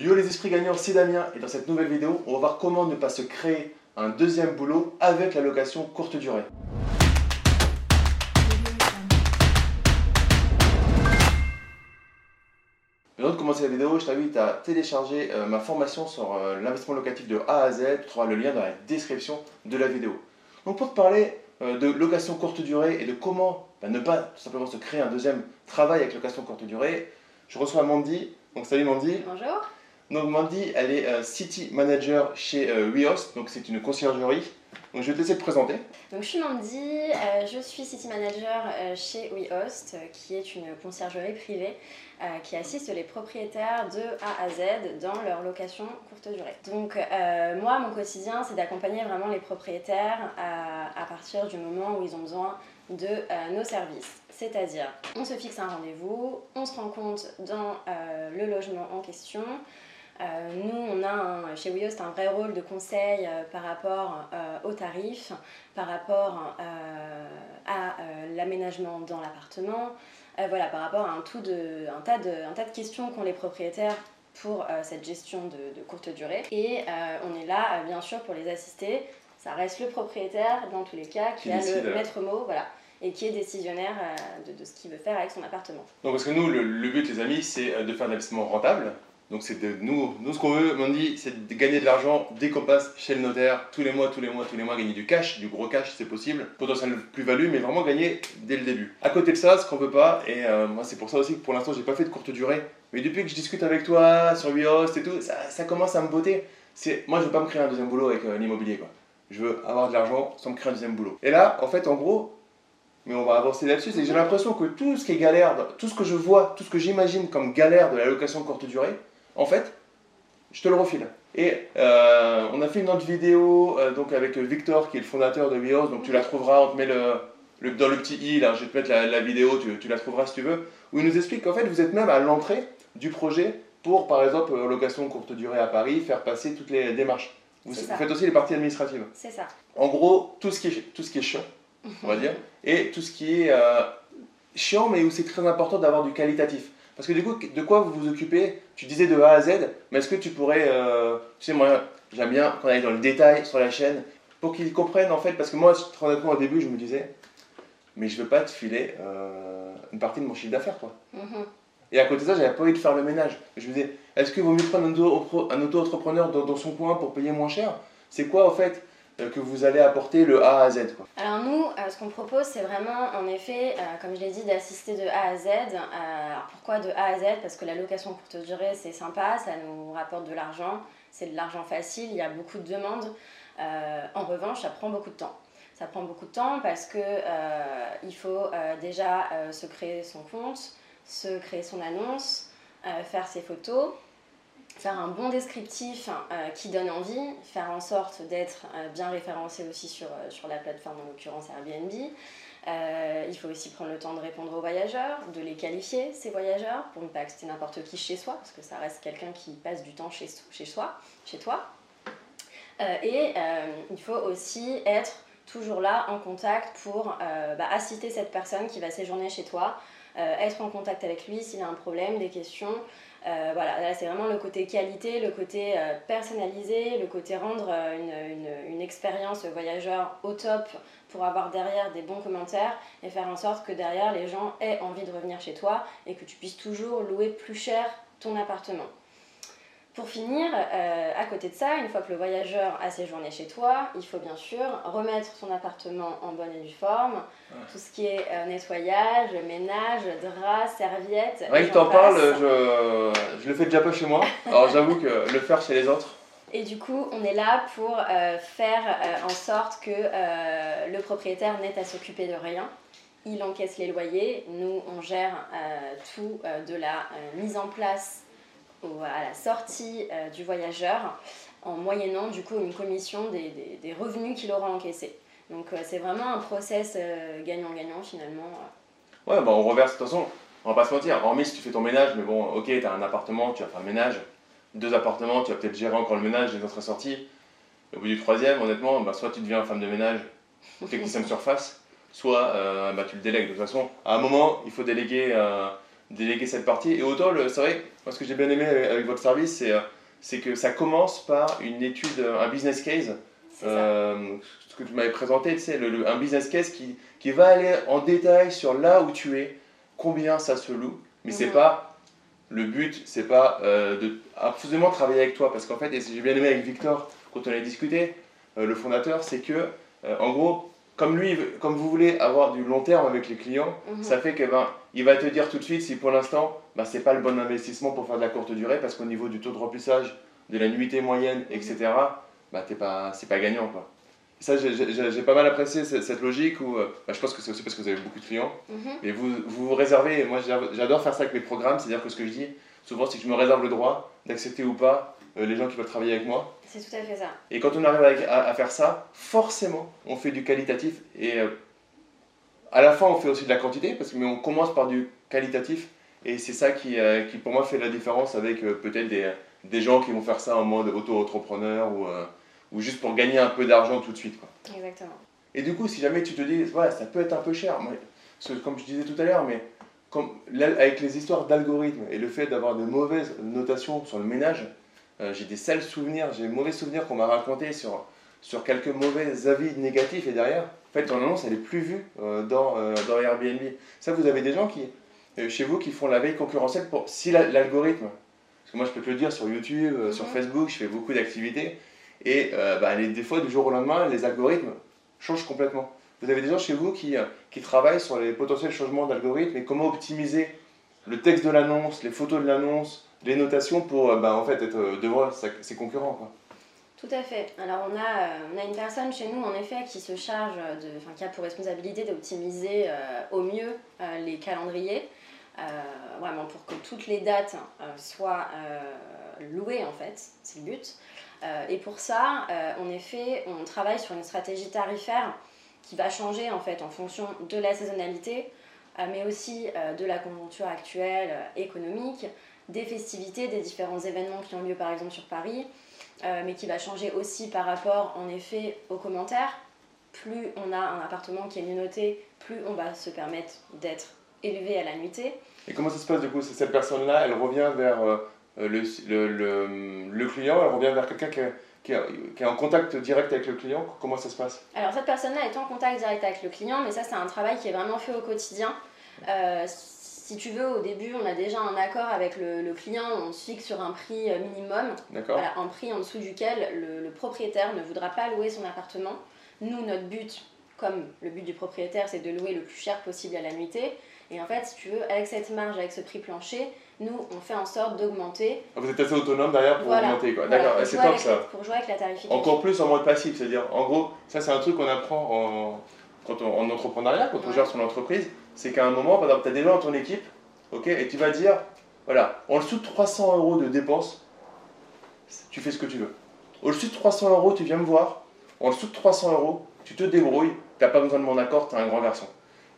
Yo les esprits gagnants, c'est Damien et dans cette nouvelle vidéo, on va voir comment ne pas se créer un deuxième boulot avec la location courte durée. Avant de commencer la vidéo, je t'invite à télécharger euh, ma formation sur euh, l'investissement locatif de A à Z. Tu trouveras le lien dans la description de la vidéo. Donc pour te parler euh, de location courte durée et de comment bah, ne pas tout simplement se créer un deuxième travail avec location courte durée, je reçois Mandy. Donc salut Mandy. Bonjour. Donc Mandy, elle est euh, City Manager chez euh, WeHost, donc c'est une conciergerie. Donc je vais te laisser te présenter. Donc je suis Mandy, euh, je suis City Manager chez WeHost, qui est une conciergerie privée qui assiste les propriétaires de A à Z dans leur location courte durée. Donc moi, mon quotidien, c'est d'accompagner vraiment les propriétaires à, partir du moment où ils ont besoin de nos services. C'est-à-dire, on se fixe un rendez-vous, on se rend compte dans le logement en question, Euh, nous, on a un- chez WeHost un vrai rôle de conseil euh, par rapport euh, aux tarifs, par rapport euh, à l'aménagement dans l'appartement, voilà, par rapport à un, tout de, un, tas de, un tas de questions qu'ont les propriétaires pour cette gestion de, de courte durée. Et on est là, bien sûr, pour les assister. Ça reste le propriétaire, dans tous les cas, qui, Qui a décide, le maître mot, voilà, et qui est décisionnaire de, de ce qu'il veut faire avec son appartement. Donc parce que nous, le, le but les amis, c'est de faire un investissement rentable. Donc c'est de nous, nous ce qu'on veut, Mandy, c'est de gagner de l'argent dès qu'on passe chez le notaire, tous les mois, tous les mois, tous les mois, gagner du cash, du gros cash c'est possible, potentiel plus-value, mais vraiment gagner dès le début. À côté de ça, ce qu'on veut pas, et euh, moi c'est pour ça aussi que pour l'instant j'ai pas fait de courte durée, mais depuis que je discute avec toi sur WeHost et tout, ça, commence à me botter. Moi je veux pas me créer un deuxième boulot avec euh, l'immobilier quoi. Je veux avoir de l'argent sans me créer un deuxième boulot. Et là, en fait, en gros, mais on va avancer là-dessus, c'est que j'ai l'impression que tout ce qui est galère, tout ce que je vois, tout ce que j'imagine comme galère de la location courte durée, en fait, je te le refile. Et euh, on a fait une autre vidéo euh, donc avec Victor qui est le fondateur de Bios, donc tu la trouveras, on te met le, le- dans le petit i, là, je vais te mettre la, la vidéo, tu, tu la trouveras si tu veux, où il nous explique qu'en fait vous êtes même à l'entrée du projet pour par exemple euh, location courte durée à Paris, faire passer toutes les démarches. Vous, faites aussi les parties administratives. C'est ça. En gros, tout ce qui est, tout ce qui est chiant, on va dire, et tout ce qui est euh, chiant, mais où c'est très important d'avoir du qualitatif. Parce que du coup, de quoi vous vous occupez Tu disais de A à Z, mais est-ce que tu pourrais, euh, tu sais, moi, j'aime bien qu'on aille dans le détail sur la chaîne, pour qu'ils comprennent en fait, parce que moi, honnêtement, au début, je me disais, mais je veux pas te filer euh, une partie de mon chiffre d'affaires, quoi. Mhm. Et à côté de ça, j'avais pas envie de faire le ménage. Je me disais, est-ce qu'il vaut mieux prendre un auto- un auto-entrepreneur dans, dans son coin pour payer moins cher? C'est quoi, en fait, que vous allez apporter le A à Z, quoi Alors nous, euh, ce qu'on propose, c'est vraiment, en effet, euh, comme je l'ai dit, d'assister de A à Z. Euh, alors pourquoi de A à Z? Parce que la location courte durée, c'est sympa, ça nous rapporte de l'argent, c'est de l'argent facile, il y a beaucoup de demandes. Euh, en revanche, ça prend beaucoup de temps. Ça prend beaucoup de temps parce que euh, il faut euh, déjà euh, se créer son compte, se créer son annonce, euh, faire ses photos, faire un bon descriptif euh, qui donne envie, faire en sorte d'être euh, bien référencé aussi sur, euh, sur la plateforme, en l'occurrence Airbnb. Il faut aussi prendre le temps de répondre aux voyageurs, de les qualifier, ces voyageurs, pour ne pas accepter n'importe qui chez soi, parce que ça reste quelqu'un qui passe du temps chez, soi, chez toi. Et il faut aussi être toujours là en contact pour bah, assister cette personne qui va séjourner chez toi, être en contact avec lui s'il a un problème, des questions. Euh, voilà, là c'est vraiment le côté qualité, le côté euh, personnalisé, le côté rendre euh, une, une, une expérience voyageur au top pour avoir derrière des bons commentaires et faire en sorte que derrière les gens aient envie de revenir chez toi et que tu puisses toujours louer plus cher ton appartement. Pour finir, euh, à côté de ça, une fois que le voyageur a séjourné chez toi, il faut bien sûr remettre son appartement en bonne et due forme. Tout ce qui est euh, nettoyage, ménage, draps, serviettes. Rien que t'en parles, je, je le fais déjà pas chez moi. Alors j'avoue que le faire chez les autres, Et du coup, on est là pour euh, faire en sorte que le propriétaire n'ait à s'occuper de rien. Il encaisse les loyers, nous on gère tout de la mise en place au- à la sortie euh, du voyageur en moyennant du coup une commission des, des- des revenus qu'il aura encaissés. Donc euh, c'est vraiment un process euh, gagnant-gagnant finalement. ouais, bah on reverse de toute façon. On va pas se mentir, hormis si tu fais ton ménage, mais bon, ok, t'as un appartement, tu vas faire le ménage. Deux appartements, tu vas peut-être gérer encore le ménage, les autres sorties. Et au bout du troisième, honnêtement, bah, soit tu deviens femme de ménage, technicien de surface, soit bah, tu le délègues. De toute façon, à un moment, il faut déléguer déléguer cette partie. Et autant, c'est vrai, ce que j'ai bien aimé avec, votre service, c'est, c'est que ça commence par une étude, un business case. Euh, ce que tu m'avais présenté, tu sais, le, un business case qui, qui va aller en détail sur là où tu es, combien ça se loue, mais c'est mhm. pas le but, c'est pas euh, de absolument travailler avec toi, parce qu'en fait, et j'ai bien aimé avec Victor quand on a discuté, euh, le fondateur, c'est que, euh, en gros, comme lui, comme vous voulez avoir du long terme avec les clients, mhm. ça fait que ben, il va te dire tout de suite si pour l'instant, ben, c'est pas le bon investissement pour faire de la courte durée, parce qu'au niveau du taux de remplissage, de la nuitée moyenne, etc., ben, pas, c'est pas gagnant, quoi ça, j'ai pas mal apprécié cette, logique où bah, je pense que c'est aussi parce que vous avez beaucoup de clients. Et mhm. vous, vous vous réservez, moi j'adore faire ça avec mes programmes, c'est-à-dire que ce que je dis souvent, c'est que je me réserve le droit d'accepter ou pas euh, les gens qui veulent travailler avec moi. C'est tout à fait ça. Et quand on arrive à, faire ça, forcément, on fait du qualitatif. Et euh, à la fin, on fait aussi de la quantité, parce que, mais on commence par du qualitatif. Et c'est ça qui, euh, qui, pour moi, fait la différence avec peut-être des, des, gens qui vont faire ça en mode auto-entrepreneur ou ou juste pour gagner un peu d'argent tout de suite. Quoi. Exactement. Et du coup, si jamais tu te dis, voilà, ça peut être un peu cher, comme je disais tout à l'heure, mais comme, avec les histoires d'algorithmes et le fait d'avoir de mauvaises notations sur le ménage, euh, j'ai des sales souvenirs, j'ai des mauvais souvenirs qu'on m'a raconté sur, sur quelques mauvais avis négatifs et derrière, en fait, ton annonce, elle est plus vue euh, dans, euh, dans Airbnb. Ça, vous avez des gens qui, chez vous qui font la veille concurrentielle pour si l'algorithme, parce que moi je peux te le dire sur YouTube, sur. Facebook, je fais beaucoup d'activités, et bah, les, des fois, du jour au lendemain, les algorithmes changent complètement. Vous avez des gens chez vous qui, qui travaillent sur les potentiels changements d'algorithmes et comment optimiser le texte de l'annonce, les photos de l'annonce, les notations pour euh, bah, en fait, être devant ses concurrents. Quoi. Tout à fait. Alors on a, on a une personne chez nous en effet qui se charge, de, enfin, qui a pour responsabilité d'optimiser au mieux les calendriers, vraiment pour que toutes les dates soient louées en fait, c'est le but. Euh, et pour ça, euh, en effet, on travaille sur une stratégie tarifaire qui va changer en fait en fonction de la saisonnalité, euh, mais aussi de la conjoncture actuelle économique, des festivités, des différents événements qui ont lieu par exemple sur Paris, mais qui va changer aussi par rapport en effet aux commentaires. Plus on a un appartement qui est mieux noté, plus on va se permettre d'être élevé à la nuitée. Et comment ça se passe du coup Cette personne-là, elle revient vers euh, le, le, le, client, elle revient vers quelqu'un qui, qui, qui, est en contact direct avec le client? Comment ça se passe? Alors cette personne-là est en contact direct avec le client, mais ça c'est un travail qui est vraiment fait au quotidien. Euh, si tu veux, au début, on a déjà un accord avec le, client, on se fixe sur un prix euh, minimum, voilà, un prix en dessous duquel le, le, propriétaire ne voudra pas louer son appartement. Nous, notre but, comme le but du propriétaire, c'est de louer le plus cher possible à la nuitée. Et en fait, si tu veux, avec cette marge, avec ce prix plancher, nous, on fait en sorte d'augmenter. Ah, vous êtes assez autonome derrière pour augmenter, quoi. D'accord, c'est top ça. Pour jouer avec la tarification. Encore plus en mode passif, c'est-à-dire, en gros, ça c'est un truc qu'on apprend en, quand on, en entrepreneuriat, quand on gère son entreprise, c'est qu'à un moment, par exemple, tu as des gens dans ton équipe, ok, et tu vas dire, voilà, en dessous de 300 euros de dépenses, tu fais ce que tu veux. Au-dessus de 300 euros, tu viens me voir. En dessous de 300 euros, tu te débrouilles, tu n'as pas besoin de mon accord, tu es un grand garçon.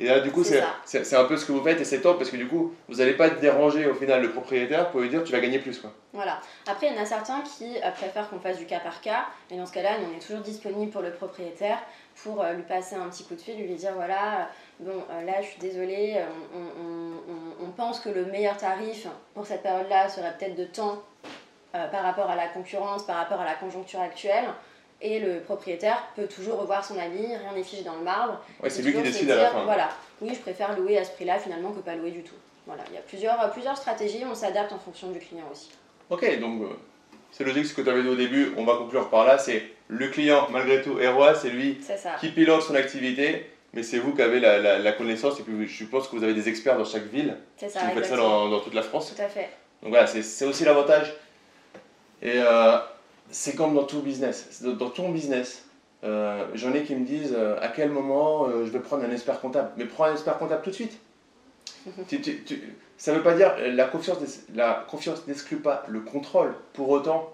Et là, du coup, c'est un peu ce que vous faites et c'est top parce que du coup, vous n'allez pas déranger au final le propriétaire pour lui dire tu vas gagner plus. Quoi. Voilà. Après, il y en a certains qui euh, préfèrent qu'on fasse du cas par cas. Et dans ce cas-là, on est toujours disponible pour le propriétaire pour euh, lui passer un petit coup de fil, lui dire voilà, euh, bon, là, je suis désolée, on, on, pense que le meilleur tarif pour cette période-là serait peut-être de temps par rapport à la concurrence, par rapport à la conjoncture actuelle. Et le propriétaire peut toujours revoir son avis, rien n'est figé dans le marbre. Ouais, c'est lui qui décide à la fin. Voilà, oui, je préfère louer à ce prix-là finalement que pas louer du tout. Voilà, il y a plusieurs, plusieurs stratégies, on s'adapte en fonction du client aussi. Ok, donc euh, c'est logique ce que tu avais dit au début, on va conclure par là, c'est le client malgré tout est roi, c'est lui qui pilote son activité, mais c'est vous qui avez la, la, connaissance et puis je pense que vous avez des experts dans chaque ville. C'est ça. Vous faites ça dans, dans, toute la France. Tout à fait. Donc voilà, c'est aussi l'avantage. Et euh, c'est comme dans tout business. Dans ton business, euh, j'en ai qui me disent euh, à quel moment euh, je vais prendre un expert comptable. Mais prends un expert comptable tout de suite. ça ne veut pas dire la confiance, la confiance n'exclut pas le contrôle. Pour autant,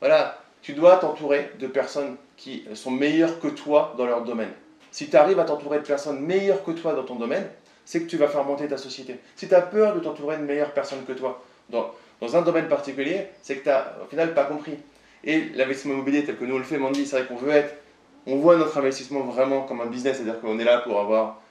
voilà, tu dois t'entourer de personnes qui sont meilleures que toi dans leur domaine. Si tu arrives à t'entourer de personnes meilleures que toi dans ton domaine, c'est que tu vas faire monter ta société. Si tu as peur de t'entourer de meilleures personnes que toi dans, dans un domaine particulier, c'est que tu n'as au final pas compris. Et l'investissement immobilier tel que nous le fait, Mandy, c'est vrai qu'on veut être on voit notre investissement vraiment comme un business, c'est-à-dire qu'on est là pour avoir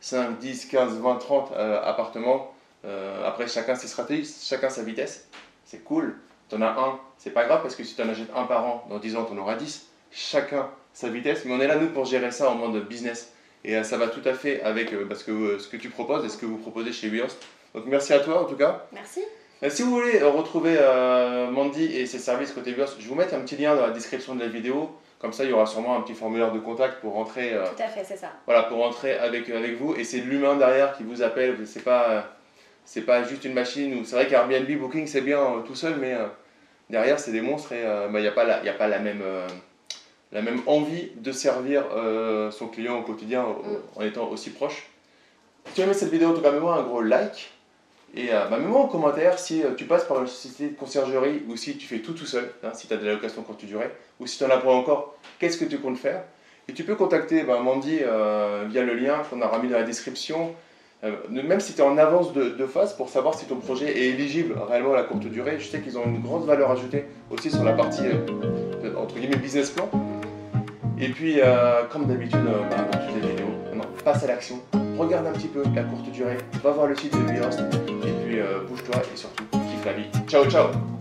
5, 10, 15, 20, 30 appartements Euh, après, chacun ses stratégies, chacun sa vitesse. C'est cool. Tu en as un, c'est pas grave parce que si tu en achètes un par an, dans 10 ans, tu en auras 10. Chacun sa vitesse. Mais on est là, nous, pour gérer ça en mode business. Et euh, ça va tout à fait avec euh, parce que, ce que tu proposes et ce que vous proposez chez WeHost. Donc merci à toi en tout cas. Merci. Si vous voulez retrouver Mandy et ses services côté WeHost, je vous mettre un petit lien dans la description de la vidéo. Comme ça, il y aura sûrement un petit formulaire de contact pour rentrer. tout à fait, c'est ça. Voilà, pour rentrer avec, avec vous. Et c'est l'humain derrière qui vous appelle. C'est pas c'est pas juste une machine. C'est vrai qu'Airbnb Booking c'est bien euh, tout seul, mais euh, derrière c'est des monstres et il euh, n'y bah, a pas, la, y a pas la, même, la même envie de servir son client au quotidien mm. en étant aussi proche. Si tu aimé cette vidéo, en tout cas, mets-moi un gros like. Et bah, mets-moi en commentaire si tu passes par une société de conciergerie ou si tu fais tout tout seul, hein, si tu as de l'allocation courte durée, ou si tu en as pas encore, qu'est-ce que tu comptes faire? Et tu peux contacter bah, Mandy via le lien qu'on a mis dans la description. Euh, même si tu es en avance de, de, phase pour savoir si ton projet est éligible réellement à la courte durée, je sais qu'ils ont une grande valeur ajoutée aussi sur la partie euh, entre guillemets business plan. Et puis, euh, comme d'habitude bah, dans toutes les vidéos, passe à l'action, regarde un petit peu la courte durée, va voir le site de Biost, et puis bouge-toi et surtout kiffe la vie. Ciao ciao